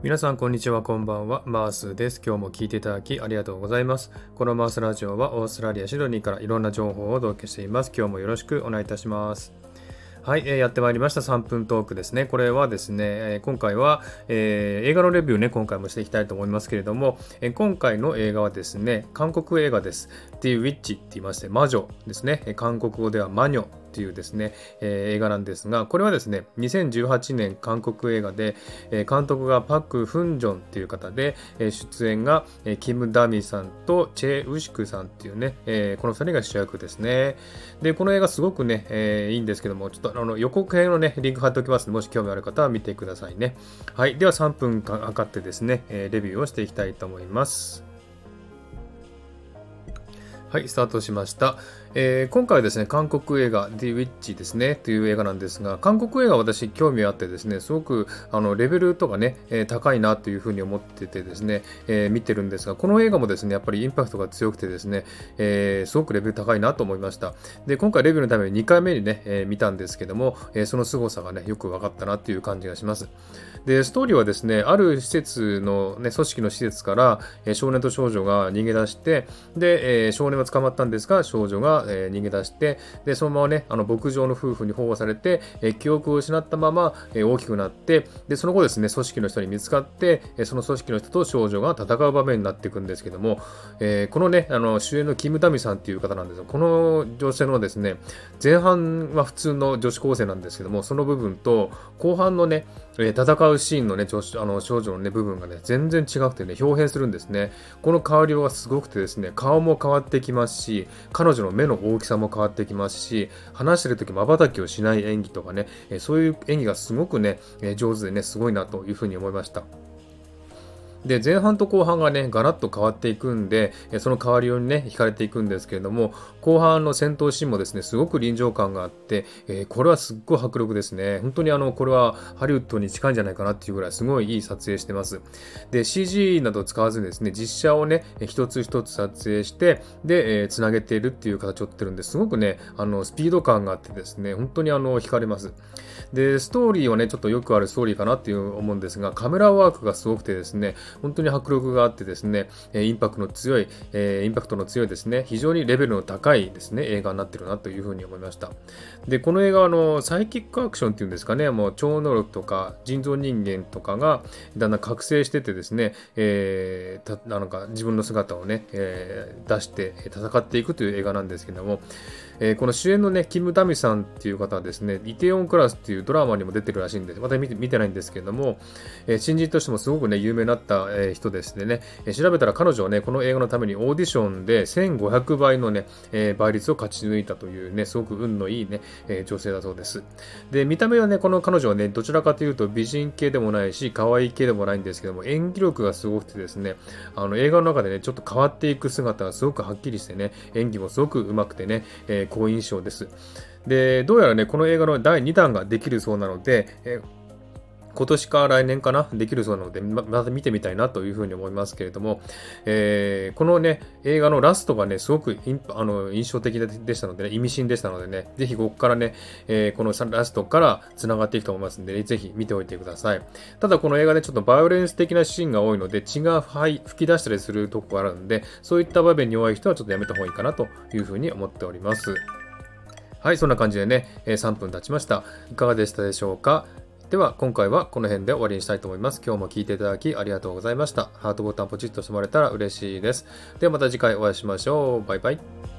皆さんこんにちはこんばんは。マースです。今日も聞いていただきありがとうございます。このマースラジオはオーストラリアシドニーからいろんな情報をお届けしています。今日もよろしくお願いいたします。はい、えー、やってまいりました。3分トークですね。これはですね、えー、今回は、えー、映画のレビューね、今回もしていきたいと思いますけれども、え今回の映画はですね、韓国映画です。The Witch って言いまして、魔女ですね。韓国語では魔女。っていうですね、えー、映画なんですが、これはですね、2018年韓国映画で、えー、監督がパク・フンジョンっていう方で、えー、出演が、えー、キム・ダミさんとチェ・ウシクさんっていうね、えー、この2人が主役ですね。で、この映画すごくね、えー、いいんですけども、ちょっとあの予告編のね、リンク貼っておきますので、もし興味ある方は見てくださいね。はい。では3分かかってですね、えー、レビューをしていきたいと思います。はい、スタートしました。えー、今回はですね、韓国映画 The Witch ですね、という映画なんですが、韓国映画私興味あってですね、すごくあのレベルとかね、えー、高いなというふうに思っててですね、えー、見てるんですが、この映画もですね、やっぱりインパクトが強くてですね、えすごくレベル高いなと思いました。で、今回レビューのために2回目にね、え見たんですけども、えその凄さがね、よく分かったなっていう感じがします。で、ストーリーはですね、ある施設の、ね、組織の施設から、え少年と少女が逃げ出して、で、え少年は捕まったんですが、少女が、え逃げ出して、で、そのままね、あの牧場の夫婦に保護されて、え記憶を失ったまま、え大きくなって、で、その後ですね、組織の人に見つかって、えその組織の人と少女が戦う場面になっていくんですけども、え、このね、あの主演のキム・ダミさんっていう方なんですが、この女性のですね、前半は普通の女子高生なんですけども、その部分と、後半のね、え戦うシーンのね、あの少女のね、部分がね、全然違くてね、表現するんですね。この変わりようがすごくてですね、顔も変わってきますし、彼女の目の大きさも変わってきますし、話してる時瞬きをしない演技とかね、そういう演技がすごくね、上手でね、すごいなというふうに思いました。で、前半と後半がね、ガラッと変わっていくんで、その変わりようにね、惹かれていくんですけれども、後半の戦闘シーンもですね、すごく臨場感があって、えー、これはすっごい迫力ですね。本当にあの、これはハリウッドに近いんじゃないかなっていうぐらい、すごいいい撮影してます。で、CG など使わずにですね、実写をね、一つ一つ撮影して、で、えー、つなげているっていう形をとってるんで、すごくね、あの、スピード感があってですね、本当にあの、惹かれます。で、ストーリーはね、ちょっとよくあるストーリーかなっていう思うんですが、カメラワークがすごくてですね、本当に迫力があってですね、インパクトの強い、えインパクトの強いですね、非常にレベルの高いですね、映画になってるなというふうに思いました。で、この映画はのサイキックアクションっていうんですかね、もう超能力とか人造人間とかがだんだん覚醒しててですね、えー、たなんか自分の姿をね、えー、出して戦っていくという映画なんですけども、えー、この主演のね、キム・ダミさんっていう方はですね、イテオンクラスっていうドラマにも出てるらしいんです。また見て見てないんですけども、えー、新人としてもすごくね、有名になった、え、人ですね、調べたら彼女はね、この映画のためにオーディションで1500倍のね、倍率を勝ち抜いたというね、すごく運のいいね、女性だそうです。で、見た目はね、この彼女はね、どちらかというと美人系でもないし、可愛い系でもないんですけども、演技力がすごくてですね、あの映画の中でね、ちょっと変わっていく姿がすごくはっきりしてね、演技もすごく上手くてね、好印象です。で、どうやらね、この映画の第2弾ができるそうなので、今年か来年かな、できるそうなので、また見てみたいなというふうに思いますけれども、えー、このね、映画のラストがね、すごくあの印象的でしたのでね、意味深でしたのでね、ぜひここからね、えー、このラストから繋がっていくと思いますので、ね、ぜひ見ておいてください。ただこの映画でちょっとバイオレンス的なシーンが多いので、血が吹き出したりするとこがあるので、そういった場面に弱い人はちょっとやめた方がいいかなというふうに思っております。はい、そんな感じでね、3分経ちました。いかがでしたでしょうか？では今回はこの辺で終わりにしたいと思います。今日も聴いていただきありがとうございました。ハートボタンポチッとしてもらえたら嬉しいです。ではまた次回お会いしましょう。バイバイ。